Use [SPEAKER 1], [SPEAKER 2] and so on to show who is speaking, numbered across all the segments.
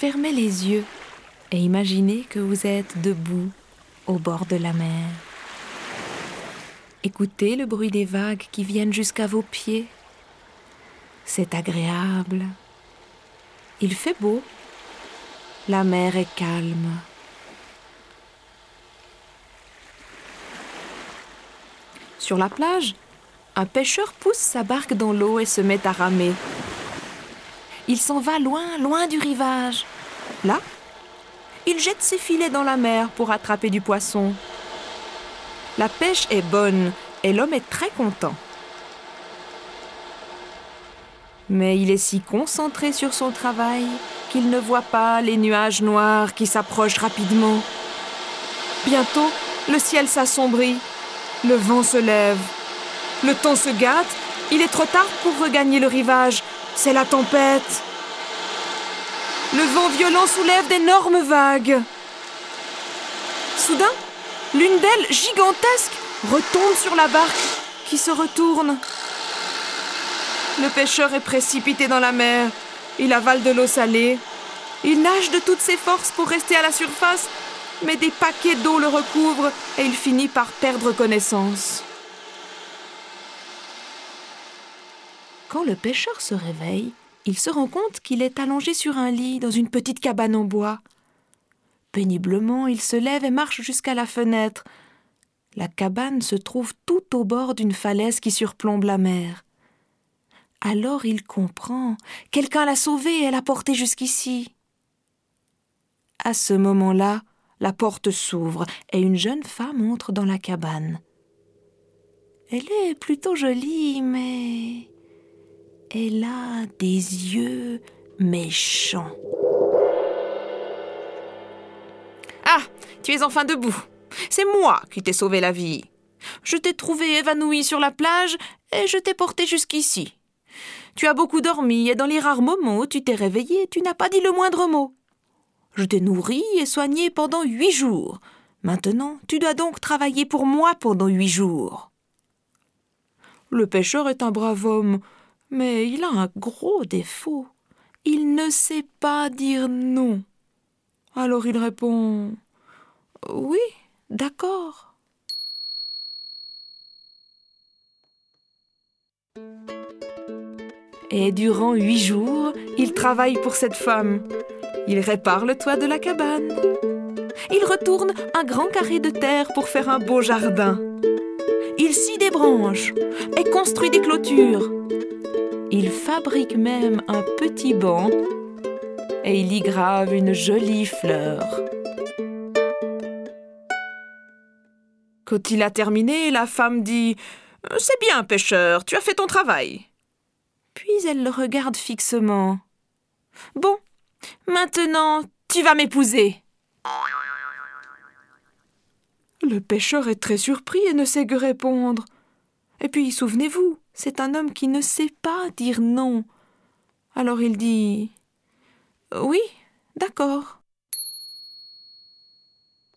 [SPEAKER 1] fermez les yeux et imaginez que vous êtes debout au bord de la mer. Écoutez le bruit des vagues qui viennent jusqu'à vos pieds. C'est agréable. Il fait beau. La mer est calme. Sur la plage, un pêcheur pousse sa barque dans l'eau et se met à ramer. Il s'en va loin, loin du rivage. Là, il jette ses filets dans la mer pour attraper du poisson. La pêche est bonne et l'homme est très content. Mais il est si concentré sur son travail qu'il ne voit pas les nuages noirs qui s'approchent rapidement. Bientôt, le ciel s'assombrit, le vent se lève, le temps se gâte, il est trop tard pour regagner le rivage, c'est la tempête. Le vent violent soulève d'énormes vagues. Soudain, l'une d'elles, gigantesque, retombe sur la barque qui se retourne. Le pêcheur est précipité dans la mer. Il avale de l'eau salée. Il nage de toutes ses forces pour rester à la surface, mais des paquets d'eau le recouvrent et il finit par perdre connaissance. Quand le pêcheur se réveille, il se rend compte qu'il est allongé sur un lit dans une petite cabane en bois. Péniblement, il se lève et marche jusqu'à la fenêtre. La cabane se trouve tout au bord d'une falaise qui surplombe la mer. Alors il comprend. Quelqu'un l'a sauvé et l'a porté jusqu'ici. À ce moment-là, la porte s'ouvre et une jeune femme entre dans la cabane. Elle est plutôt jolie, mais elle a des yeux méchants. Ah, tu es enfin debout. C'est moi qui t'ai sauvé la vie. Je t'ai trouvé évanoui sur la plage et je t'ai porté jusqu'ici. Tu as beaucoup dormi et dans les rares moments où tu t'es réveillé, tu n'as pas dit le moindre mot. Je t'ai nourri et soigné pendant huit jours. Maintenant, tu dois donc travailler pour moi pendant huit jours. Le pêcheur est un brave homme, mais il a un gros défaut. Il ne sait pas dire non. Alors il répond Oui, d'accord. Et durant huit jours, il travaille pour cette femme. Il répare le toit de la cabane. Il retourne un grand carré de terre pour faire un beau jardin. Il scie des branches et construit des clôtures. Il fabrique même un petit banc et il y grave une jolie fleur. Quand il a terminé, la femme dit C'est bien, pêcheur, tu as fait ton travail. Puis elle le regarde fixement. Bon, maintenant, tu vas m'épouser. Le pêcheur est très surpris et ne sait que répondre. Et puis, souvenez-vous, c'est un homme qui ne sait pas dire non. Alors il dit Oui, d'accord.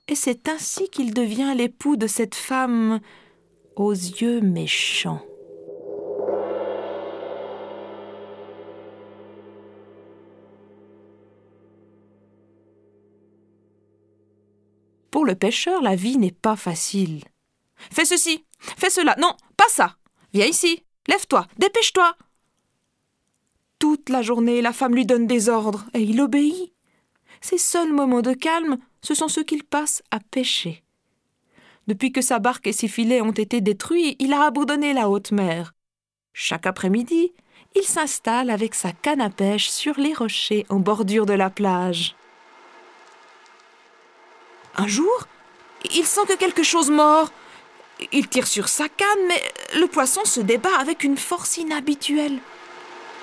[SPEAKER 1] Et c'est ainsi qu'il devient l'époux de cette femme aux yeux méchants. Pour le pêcheur, la vie n'est pas facile. Fais ceci, fais cela, non, pas ça. Viens ici, lève-toi, dépêche-toi. Toute la journée, la femme lui donne des ordres et il obéit. Ses seuls moments de calme, ce sont ceux qu'il passe à pêcher. Depuis que sa barque et ses filets ont été détruits, il a abandonné la haute mer. Chaque après-midi, il s'installe avec sa canne à pêche sur les rochers en bordure de la plage. Un jour, il sent que quelque chose mord. Il tire sur sa canne, mais le poisson se débat avec une force inhabituelle.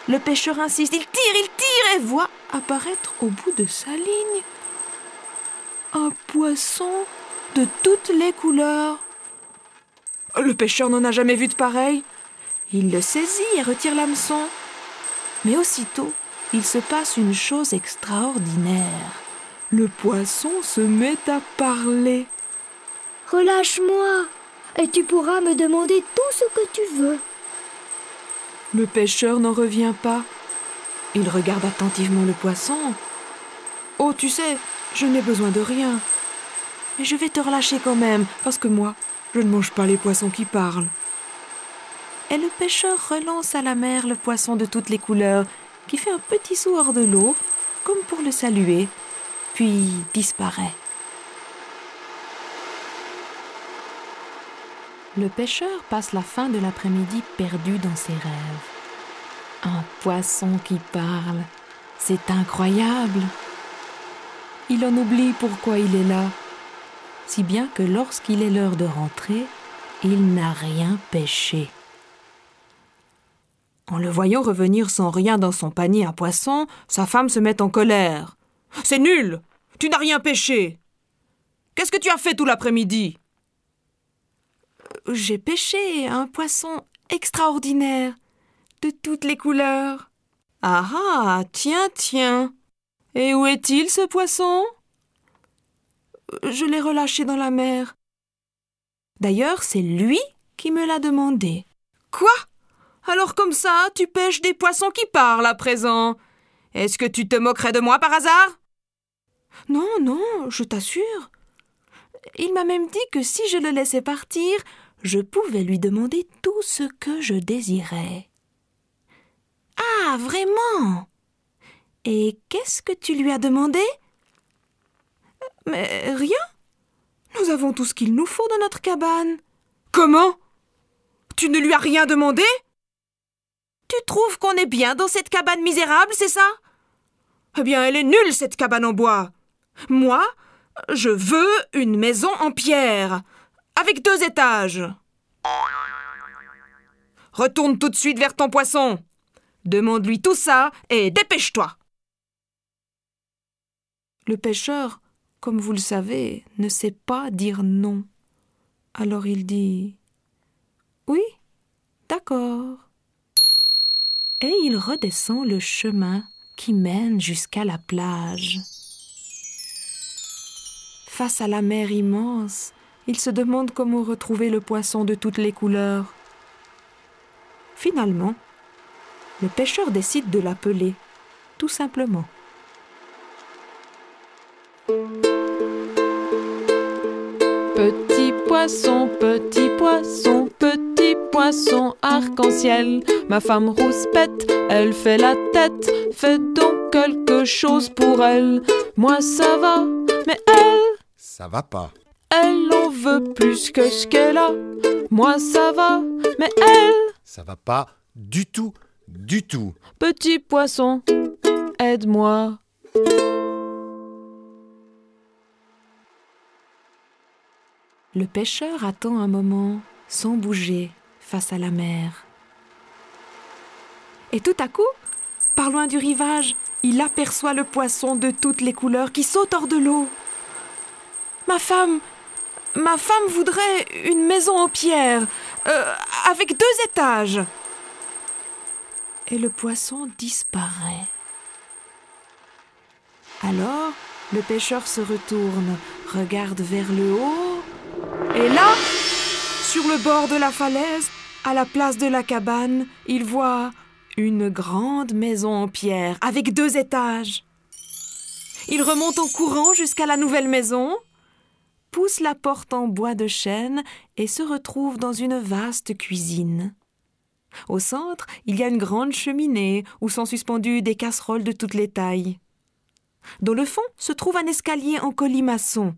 [SPEAKER 1] Le pêcheur insiste, il tire, il tire et voit apparaître au bout de sa ligne un poisson de toutes les couleurs. Le pêcheur n'en a jamais vu de pareil. Il le saisit et retire l'hameçon. Mais aussitôt, il se passe une chose extraordinaire. Le poisson se met à parler.
[SPEAKER 2] Relâche-moi, et tu pourras me demander tout ce que tu veux.
[SPEAKER 1] Le pêcheur n'en revient pas. Il regarde attentivement le poisson. Oh, tu sais, je n'ai besoin de rien. Mais je vais te relâcher quand même, parce que moi, je ne mange pas les poissons qui parlent. Et le pêcheur relance à la mer le poisson de toutes les couleurs, qui fait un petit saut hors de l'eau, comme pour le saluer, puis disparaît. Le pêcheur passe la fin de l'après-midi perdu dans ses rêves. Un poisson qui parle, c'est incroyable. Il en oublie pourquoi il est là, si bien que lorsqu'il est l'heure de rentrer, il n'a rien pêché. En le voyant revenir sans rien dans son panier à poisson, sa femme se met en colère. C'est nul Tu n'as rien pêché Qu'est-ce que tu as fait tout l'après-midi? J'ai pêché un poisson extraordinaire, de toutes les couleurs. Ah ah, tiens, tiens. Et où est-il ce poisson? Je l'ai relâché dans la mer. D'ailleurs, c'est lui qui me l'a demandé. Quoi? Alors comme ça, tu pêches des poissons qui parlent à présent Est-ce que tu te moquerais de moi par hasard? Non, non, je t'assure. Il m'a même dit que si je le laissais partir, je pouvais lui demander tout ce que je désirais. Ah, vraiment? Et qu'est-ce que tu lui as demandé? Mais rien. Nous avons tout ce qu'il nous faut dans notre cabane. Comment? Tu ne lui as rien demandé? Tu trouves qu'on est bien dans cette cabane misérable, c'est ça? Eh bien, elle est nulle, cette cabane en bois. Moi, je veux une maison en pierre, avec deux étages. Retourne tout de suite vers ton poisson. Demande-lui tout ça et dépêche-toi. Le pêcheur, comme vous le savez, ne sait pas dire non. Alors il dit Oui, d'accord. Et il redescend le chemin qui mène jusqu'à la plage. Face à la mer immense, il se demande comment retrouver le poisson de toutes les couleurs. Finalement, le pêcheur décide de l'appeler, tout simplement.
[SPEAKER 3] Petit poisson, petit poisson, petit poisson arc-en-ciel. Ma femme rouspète, elle fait la tête. Fais donc quelque chose pour elle. Moi ça va, mais elle.
[SPEAKER 4] Ça va pas.
[SPEAKER 3] Elle en veut plus que ce qu'elle a. Moi ça va, mais elle.
[SPEAKER 4] Ça va pas du tout, du tout.
[SPEAKER 3] Petit poisson, aide-moi.
[SPEAKER 1] Le pêcheur attend un moment, sans bouger, face à la mer. Et tout à coup, par loin du rivage, il aperçoit le poisson de toutes les couleurs qui saute hors de l'eau. Ma femme, ma femme voudrait une maison en pierre, euh, avec deux étages. Et le poisson disparaît. Alors, le pêcheur se retourne, regarde vers le haut, et là, sur le bord de la falaise, à la place de la cabane, il voit une grande maison en pierre avec deux étages. Il remonte en courant jusqu'à la nouvelle maison, pousse la porte en bois de chêne et se retrouve dans une vaste cuisine. Au centre, il y a une grande cheminée où sont suspendues des casseroles de toutes les tailles. Dans le fond se trouve un escalier en colimaçon.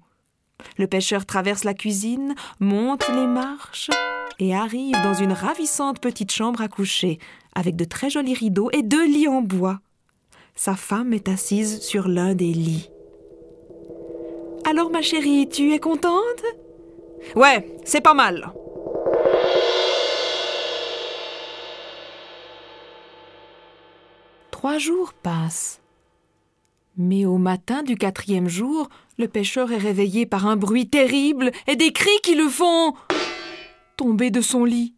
[SPEAKER 1] Le pêcheur traverse la cuisine, monte les marches et arrive dans une ravissante petite chambre à coucher, avec de très jolis rideaux et deux lits en bois. Sa femme est assise sur l'un des lits. Alors ma chérie, tu es contente? Ouais, c'est pas mal. Trois jours passent. Mais au matin du quatrième jour, le pêcheur est réveillé par un bruit terrible et des cris qui le font tomber de son lit.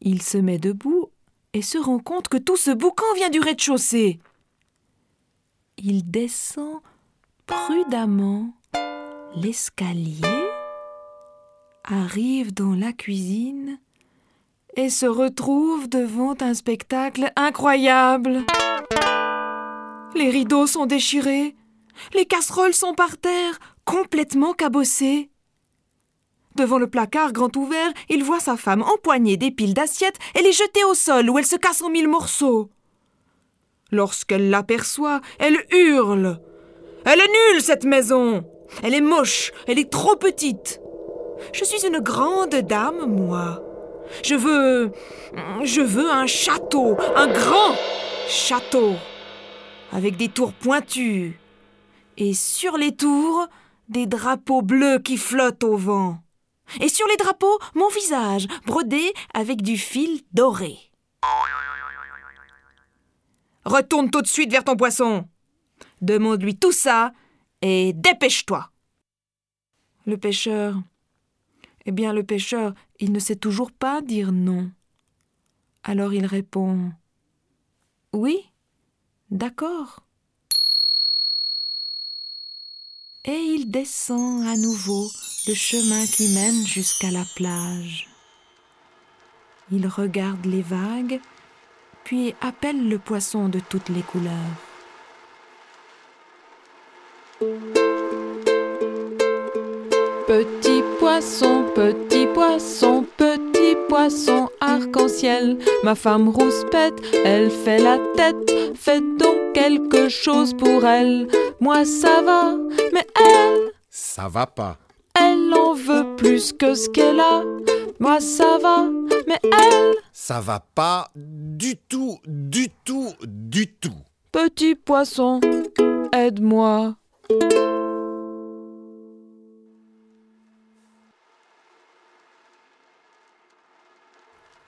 [SPEAKER 1] Il se met debout et se rend compte que tout ce boucan vient du rez-de-chaussée. Il descend prudemment l'escalier, arrive dans la cuisine et se retrouve devant un spectacle incroyable. Les rideaux sont déchirés. Les casseroles sont par terre, complètement cabossées. Devant le placard grand ouvert, il voit sa femme empoigner des piles d'assiettes et les jeter au sol où elles se cassent en mille morceaux. Lorsqu'elle l'aperçoit, elle hurle. Elle est nulle, cette maison. Elle est moche, elle est trop petite. Je suis une grande dame, moi. Je veux. Je veux un château, un grand château, avec des tours pointues. Et sur les tours, des drapeaux bleus qui flottent au vent. Et sur les drapeaux, mon visage, brodé avec du fil doré. Retourne tout de suite vers ton poisson. Demande-lui tout ça et dépêche-toi. Le pêcheur. Eh bien, le pêcheur, il ne sait toujours pas dire non. Alors il répond Oui, d'accord. Et il descend à nouveau le chemin qui mène jusqu'à la plage. Il regarde les vagues, puis appelle le poisson de toutes les couleurs.
[SPEAKER 3] Petit poisson, petit poisson, petit poisson arc-en-ciel. Ma femme rouspète, elle fait la tête. Faites donc quelque chose pour elle. Moi ça va, mais elle,
[SPEAKER 4] Ça va pas.
[SPEAKER 3] elle en veut plus que ce qu'elle a. Moi ça va, mais elle,
[SPEAKER 4] Ça va pas du tout, du tout, du tout.
[SPEAKER 3] petit poisson, aide-moi.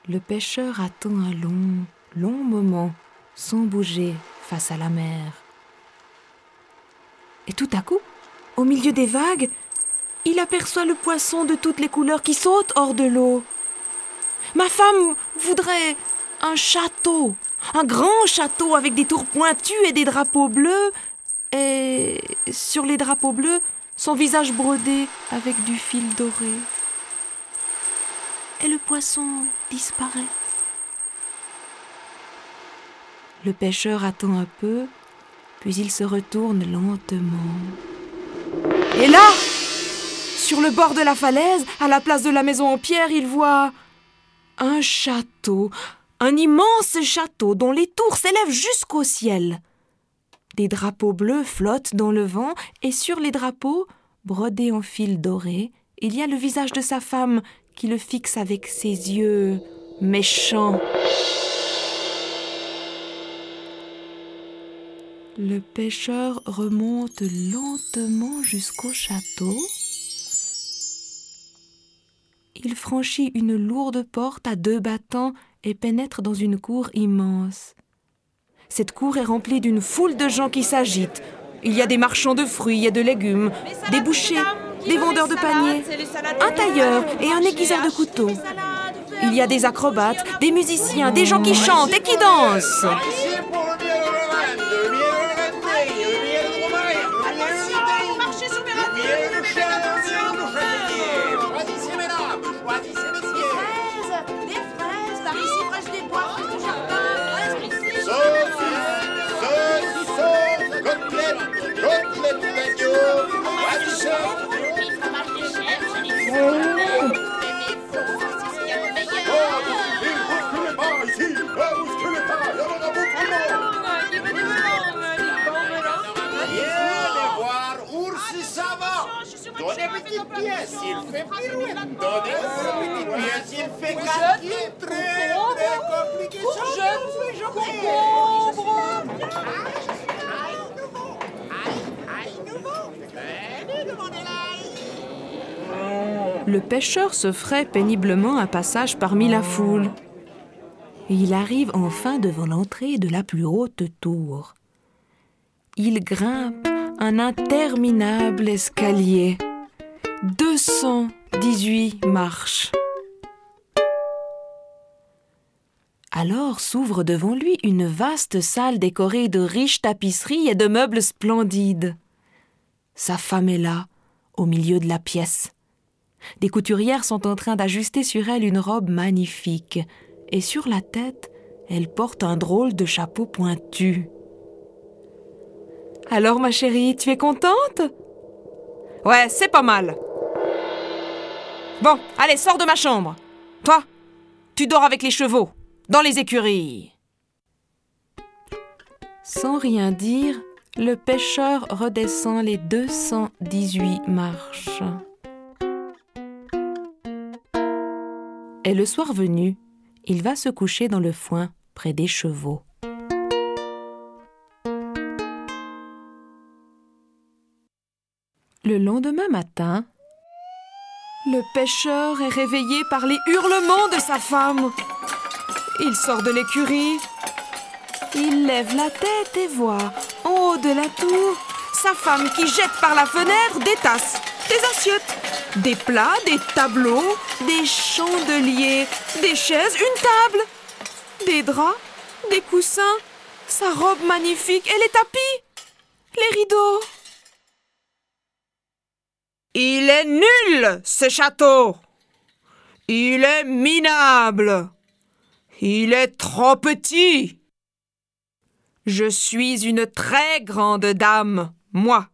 [SPEAKER 1] Le pêcheur attend un long, long moment sans bouger face à la mer. Et tout à coup, au milieu des vagues, il aperçoit le poisson de toutes les couleurs qui saute hors de l'eau. Ma femme voudrait un château, un grand château avec des tours pointues et des drapeaux bleus, et sur les drapeaux bleus, son visage brodé avec du fil doré et le poisson disparaît. Le pêcheur attend un peu, puis il se retourne lentement. Et là, sur le bord de la falaise, à la place de la maison en pierre, il voit un château, un immense château dont les tours s'élèvent jusqu'au ciel. Des drapeaux bleus flottent dans le vent, et sur les drapeaux, brodés en fil doré, il y a le visage de sa femme qui le fixe avec ses yeux méchants. Le pêcheur remonte lentement jusqu'au château. Il franchit une lourde porte à deux battants et pénètre dans une cour immense. Cette cour est remplie d'une foule de gens qui s'agitent. Il y a des marchands de fruits et de légumes, des bouchers, des vendeurs de paniers, un tailleur et un aiguiseur de couteaux. Il y a des acrobates, des musiciens, des gens qui chantent et qui dansent.
[SPEAKER 5] Ici pour le miel de lavande, le miel pièce, il fait pirouette. Il fait. Je
[SPEAKER 1] Le pêcheur se ferait péniblement un passage parmi la foule. Il arrive enfin devant l'entrée de la plus haute tour. Il grimpe un interminable escalier. 218 marches. Alors s'ouvre devant lui une vaste salle décorée de riches tapisseries et de meubles splendides. Sa femme est là, au milieu de la pièce. Des couturières sont en train d'ajuster sur elle une robe magnifique, et sur la tête, elle porte un drôle de chapeau pointu. Alors, ma chérie, tu es contente? Ouais, c'est pas mal. Bon, allez, sors de ma chambre. Toi, tu dors avec les chevaux, dans les écuries. Sans rien dire, le pêcheur redescend les 218 marches. Et le soir venu, il va se coucher dans le foin près des chevaux. Le lendemain matin, le pêcheur est réveillé par les hurlements de sa femme. Il sort de l'écurie. Il lève la tête et voit, en haut de la tour, sa femme qui jette par la fenêtre des tasses, des assiettes, des plats, des tableaux, des chandeliers, des chaises, une table, des draps, des coussins, sa robe magnifique et les tapis, les rideaux. Il est nul, ce château. Il est minable. Il est trop petit. Je suis une très grande dame, moi.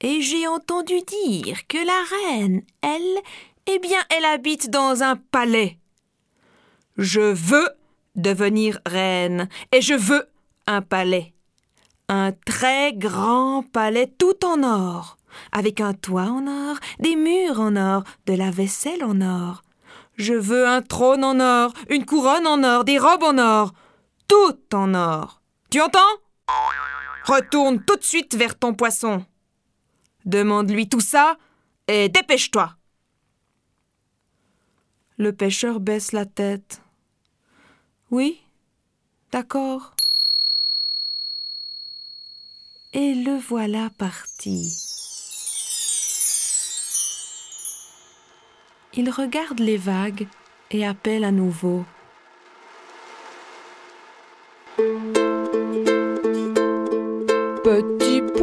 [SPEAKER 1] Et j'ai entendu dire que la reine, elle, eh bien, elle habite dans un palais. Je veux devenir reine, et je veux un palais. Un très grand palais tout en or avec un toit en or, des murs en or, de la vaisselle en or. Je veux un trône en or, une couronne en or, des robes en or, tout en or. Tu entends? Retourne tout de suite vers ton poisson. Demande-lui tout ça et dépêche-toi. Le pêcheur baisse la tête. Oui, d'accord. Et le voilà parti. Il regarde les vagues et appelle à nouveau.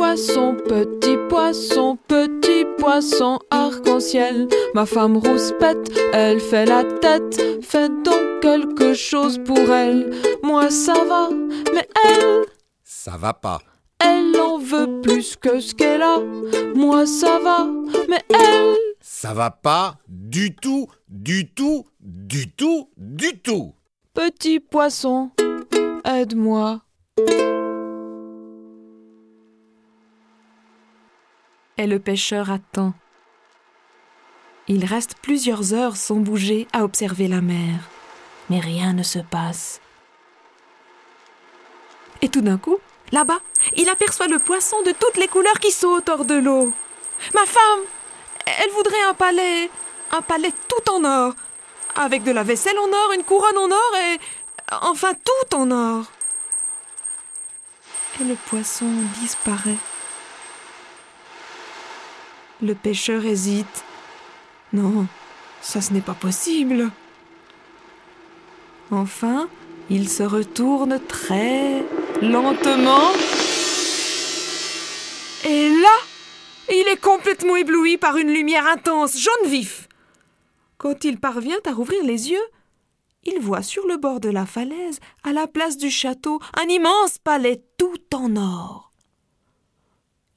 [SPEAKER 3] Poisson, petit poisson, petit poisson arc-en-ciel. Ma femme rouspète, elle fait la tête. Faites donc quelque chose pour elle. Moi ça va, mais elle,
[SPEAKER 4] Ça va pas.
[SPEAKER 3] elle en veut plus que ce qu'elle a. Moi ça va, mais elle,
[SPEAKER 4] Ça va pas du tout, du tout, du tout, du tout.
[SPEAKER 3] petit poisson, aide-moi.
[SPEAKER 1] Et le pêcheur attend. Il reste plusieurs heures sans bouger à observer la mer, mais rien ne se passe. Et tout d'un coup, là-bas, il aperçoit le poisson de toutes les couleurs qui saute hors de l'eau. Ma femme, elle voudrait un palais, un palais tout en or, avec de la vaisselle en or, une couronne en or et enfin tout en or. Et le poisson disparaît. Le pêcheur hésite. Non, ça ce n'est pas possible. Enfin, il se retourne très lentement. Et là, il est complètement ébloui par une lumière intense, jaune vif. Quand il parvient à rouvrir les yeux, il voit sur le bord de la falaise, à la place du château, un immense palais tout en or.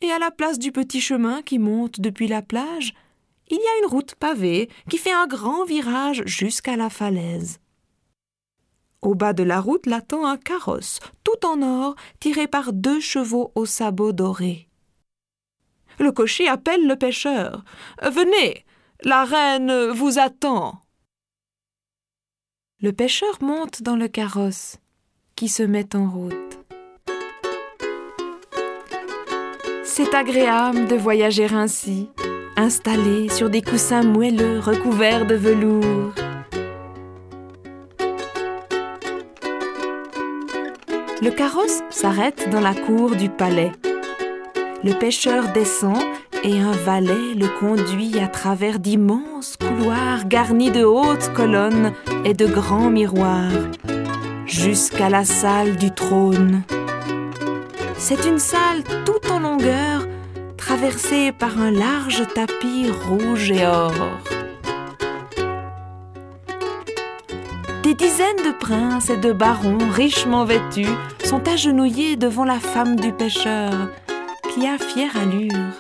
[SPEAKER 1] Et à la place du petit chemin qui monte depuis la plage, il y a une route pavée qui fait un grand virage jusqu'à la falaise. Au bas de la route l'attend un carrosse, tout en or, tiré par deux chevaux aux sabots dorés. Le cocher appelle le pêcheur. Venez, la reine vous attend. Le pêcheur monte dans le carrosse, qui se met en route. C'est agréable de voyager ainsi, installé sur des coussins moelleux recouverts de velours. Le carrosse s'arrête dans la cour du palais. Le pêcheur descend et un valet le conduit à travers d'immenses couloirs garnis de hautes colonnes et de grands miroirs, jusqu'à la salle du trône. C'est une salle tout en longueur, traversée par un large tapis rouge et or. Des dizaines de princes et de barons richement vêtus sont agenouillés devant la femme du pêcheur, qui a fière allure.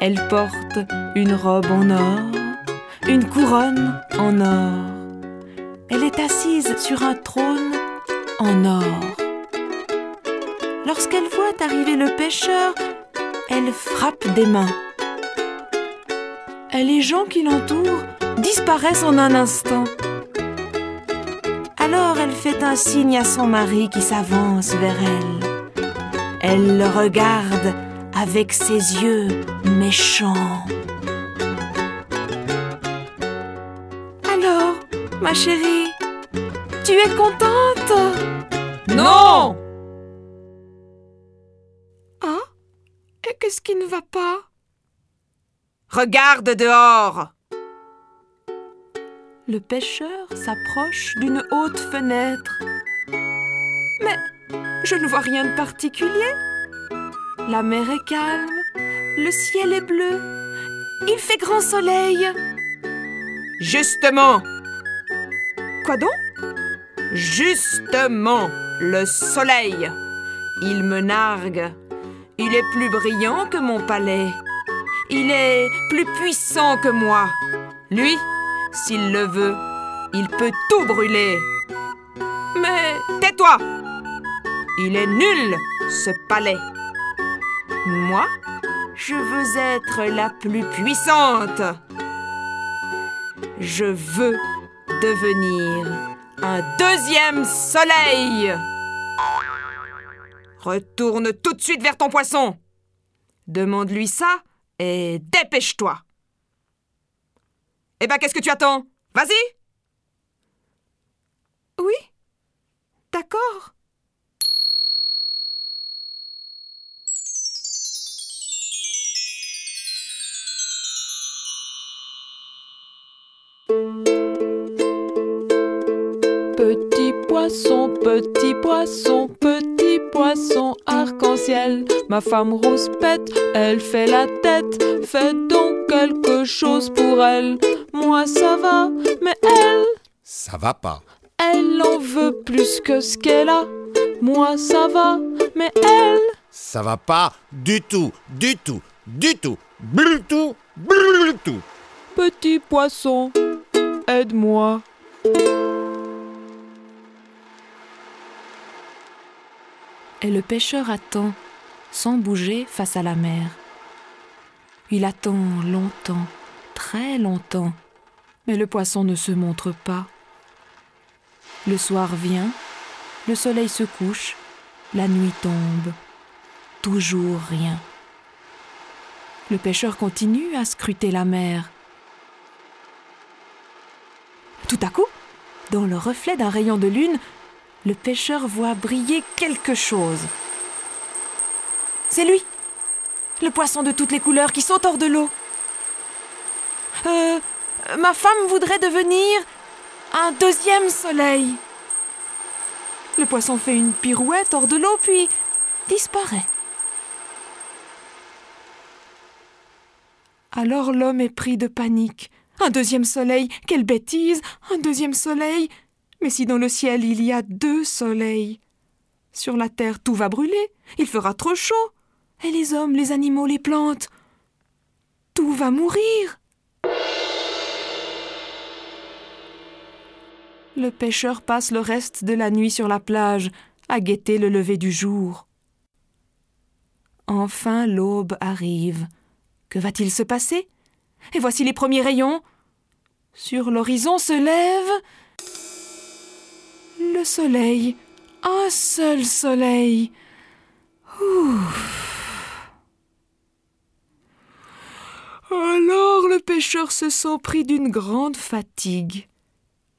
[SPEAKER 1] Elle porte une robe en or, une couronne en or. Elle est assise sur un trône en or. Lorsqu'elle voit arriver le pêcheur, elle frappe des mains. Et les gens qui l'entourent disparaissent en un instant. Alors elle fait un signe à son mari qui s'avance vers elle. Elle le regarde avec ses yeux méchants. Alors, ma chérie, tu es contente?
[SPEAKER 3] Non
[SPEAKER 1] qu'est-ce qui ne va pas?
[SPEAKER 6] Regarde dehors
[SPEAKER 1] Le pêcheur s'approche d'une haute fenêtre. Mais je ne vois rien de particulier. La mer est calme, le ciel est bleu, il fait grand soleil.
[SPEAKER 6] Justement
[SPEAKER 1] Quoi donc?
[SPEAKER 6] Justement Le soleil Il me nargue. Il est plus brillant que mon palais. Il est plus puissant que moi. Lui, s'il le veut, il peut tout brûler. Mais tais-toi Il est nul, ce palais. Moi, je veux être la plus puissante. Je veux devenir un deuxième soleil. Retourne tout de suite vers ton poisson. Demande-lui ça et dépêche-toi. Eh ben, qu'est-ce que tu attends? Vas-y
[SPEAKER 1] Oui D'accord.
[SPEAKER 3] Petit poisson, petit poisson, petit poisson arc-en-ciel. Ma femme rouspète, elle fait la tête. Fais donc quelque chose pour elle. Moi ça va, mais elle,
[SPEAKER 4] Ça va pas.
[SPEAKER 3] elle en veut plus que ce qu'elle a. Moi ça va, mais elle,
[SPEAKER 4] Ça va pas du tout, du tout, du tout, du tout, du tout.
[SPEAKER 3] petit poisson, aide-moi.
[SPEAKER 1] Et le pêcheur attend, sans bouger face à la mer. Il attend longtemps, très longtemps, mais le poisson ne se montre pas. Le soir vient, le soleil se couche, la nuit tombe. Toujours rien. Le pêcheur continue à scruter la mer. Tout à coup, dans le reflet d'un rayon de lune, le pêcheur voit briller quelque chose. C'est lui, le poisson de toutes les couleurs qui saute hors de l'eau. Euh, ma femme voudrait devenir un deuxième soleil. Le poisson fait une pirouette hors de l'eau, puis disparaît. Alors l'homme est pris de panique. Un deuxième soleil, quelle bêtise Un deuxième soleil Mais si dans le ciel il y a deux soleils Sur la terre tout va brûler, il fera trop chaud. Et les hommes, les animaux, les plantes Tout va mourir Le pêcheur passe le reste de la nuit sur la plage, à guetter le lever du jour. Enfin l'aube arrive. Que va-t-il se passer? Et voici les premiers rayons. Sur l'horizon se lève le soleil. Un seul soleil. Ouf. Alors le pêcheur se sent pris d'une grande fatigue.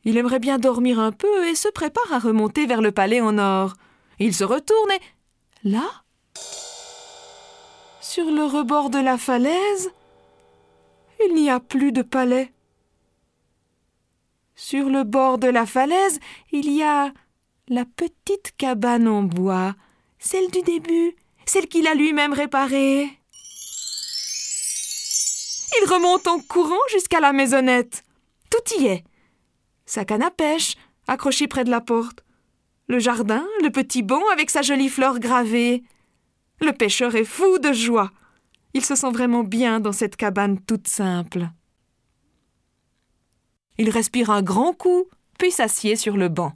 [SPEAKER 1] Il aimerait bien dormir un peu et se prépare à remonter vers le palais en or. Il se retourne et là, sur le rebord de la falaise, il n'y a plus de palais. Sur le bord de la falaise, il y a la petite cabane en bois, celle du début, celle qu'il a lui-même réparée. Il remonte en courant jusqu'à la maisonnette. Tout y est. Sa canne à pêche, accrochée près de la porte. le jardin, le petit banc avec sa jolie fleur gravée. Le pêcheur est fou de joie. Il se sent vraiment bien dans cette cabane toute simple. Il respire un grand coup, puis s'assied sur le banc.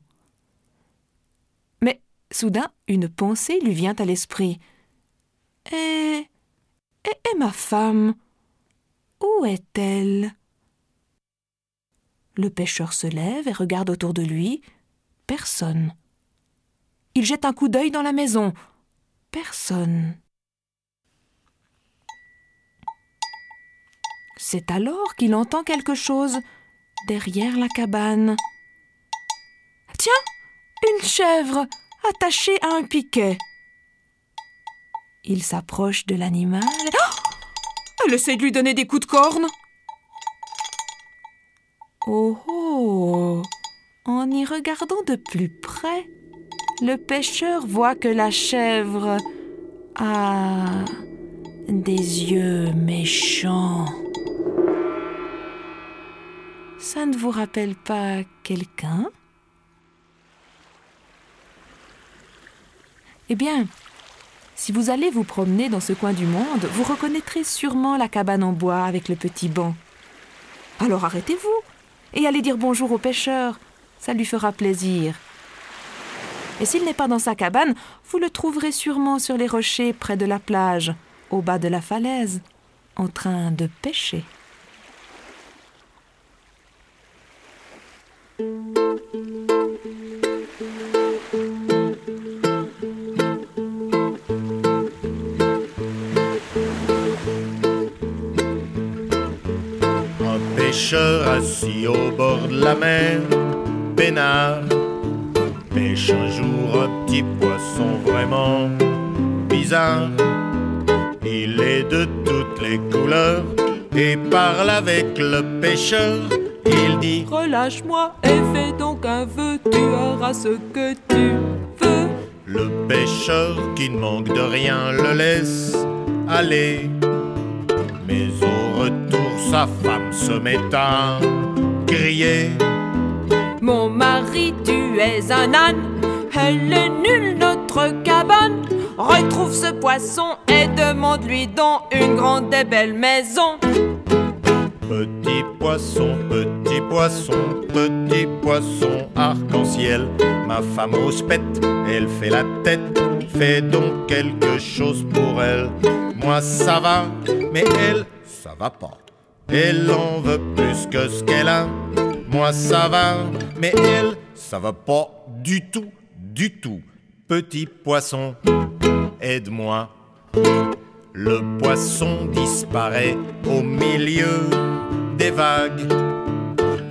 [SPEAKER 1] Mais soudain, une pensée lui vient à l'esprit. Et, et, et ma femme Où est-elle? Le pêcheur se lève et regarde autour de lui. Personne. Il jette un coup d'œil dans la maison. Personne. C'est alors qu'il entend quelque chose derrière la cabane. Tiens, une chèvre attachée à un piquet. Il s'approche de l'animal. Oh Elle essaie de lui donner des coups de corne. Oh oh En y regardant de plus près, le pêcheur voit que la chèvre a des yeux méchants. Ça ne vous rappelle pas quelqu'un? Eh bien, si vous allez vous promener dans ce coin du monde, vous reconnaîtrez sûrement la cabane en bois avec le petit banc. Alors arrêtez-vous et allez dire bonjour au pêcheur, ça lui fera plaisir. Et s'il n'est pas dans sa cabane, vous le trouverez sûrement sur les rochers près de la plage, au bas de la falaise, en train de pêcher.
[SPEAKER 4] Pêcheur assis au bord de la mer, peinard, pêche un jour un petit poisson vraiment bizarre. Il est de toutes les couleurs et parle avec le pêcheur. Il dit
[SPEAKER 3] Relâche-moi et fais donc un vœu, tu auras ce que tu veux.
[SPEAKER 4] Le pêcheur qui ne manque de rien le laisse aller. Mais au retour, sa femme se met à crier.
[SPEAKER 3] Mon mari, tu es un âne, elle est nulle notre cabane. Retrouve ce poisson et demande-lui donc une grande et belle maison.
[SPEAKER 4] Petit poisson, petit poisson, petit poisson arc-en-ciel. Ma femme rouspète, elle fait la tête. Fais donc quelque chose pour elle. Moi ça va, mais elle, ça va pas. Elle en veut plus que ce qu'elle a. Moi ça va, mais elle, ça va pas du tout, du tout. Petit poisson, aide-moi. Le poisson disparaît au milieu des vagues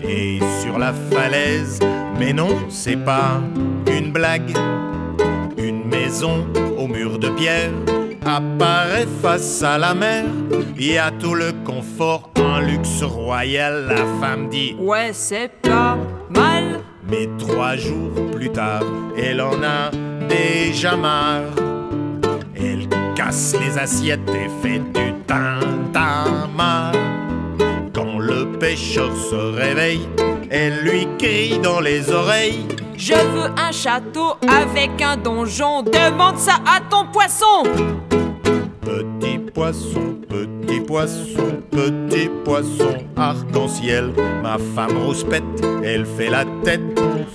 [SPEAKER 4] et sur la falaise. Mais non, c'est pas une blague. Une maison au mur de pierre apparaît face à la mer. Il y a tout le confort, un luxe royal. La femme dit
[SPEAKER 3] Ouais, c'est pas mal.
[SPEAKER 4] mais trois jours plus tard, elle en a déjà marre. Elle casse les assiettes et fait du tintamarre. Pêcheur se réveille, elle lui crie dans les oreilles.
[SPEAKER 3] Je veux un château avec un donjon. Demande ça à ton poisson.
[SPEAKER 4] Petit poisson, petit poisson, petit poisson arc-en-ciel. Ma femme rouspète, elle fait la tête.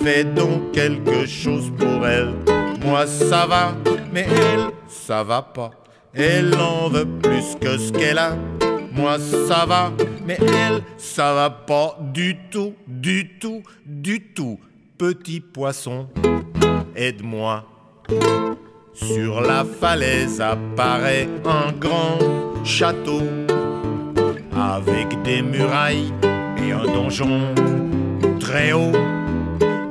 [SPEAKER 4] Fais donc quelque chose pour elle. Moi ça va, mais elle, ça va pas. Elle en veut plus que ce qu'elle a. Moi ça va, mais elle, ça va pas du tout, du tout, du tout. Petit poisson, aide-moi. Sur la falaise apparaît un grand château avec des murailles et un donjon très haut.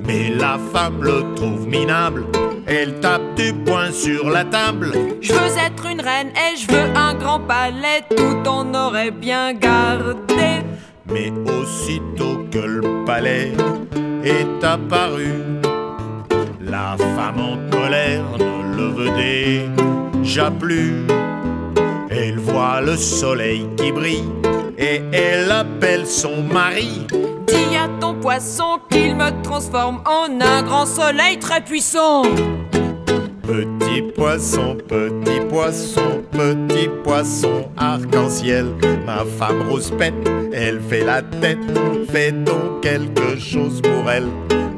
[SPEAKER 4] Mais la femme le trouve minable, elle tape du poing sur la table.
[SPEAKER 3] Je veux être une reine et je veux un grand palais. Tout en aurait bien gardé.
[SPEAKER 4] Mais aussitôt que le palais est apparu, la femme en colère ne le veut déjà plus. Elle voit le soleil qui brille et elle appelle son mari.
[SPEAKER 3] Dis à ton
[SPEAKER 6] poisson qu'il me transforme en un grand soleil très puissant.
[SPEAKER 4] Petit poisson, petit poisson, petit poisson arc-en-ciel. Ma femme rose pète, elle fait la tête. Fais donc quelque chose pour elle.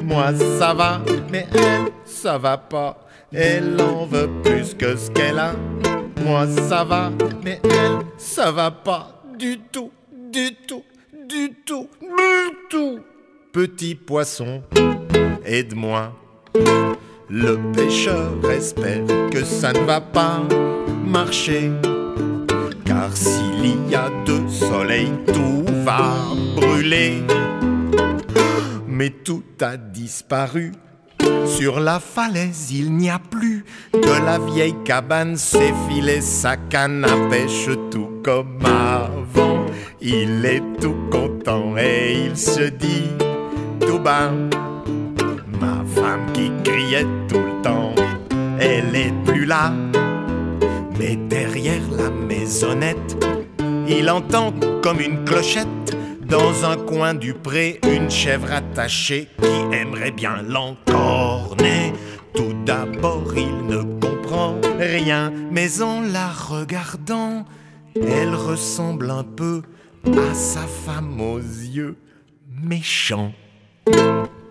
[SPEAKER 4] Moi ça va, mais elle, ça va pas. Elle en veut plus que ce qu'elle a. Moi ça va, mais elle, ça va pas du tout, du tout, du tout, du tout. Petit poisson, aide-moi. Le pêcheur espère que ça ne va pas marcher. Car s'il y a deux soleils, tout va brûler. Mais tout a disparu. Sur la falaise, il n'y a plus de la vieille cabane, ses filets, sa canne à pêche, tout comme avant. Il est tout content et il se dit tout bas. Ma femme qui criait tout le temps, elle est plus là. Mais derrière la maisonnette, il entend comme une clochette dans un coin du pré une chèvre attachée qui aimerait bien l'encorner. Tout d'abord, il ne comprend rien, mais en la regardant, elle ressemble un peu à sa femme aux yeux méchants. Música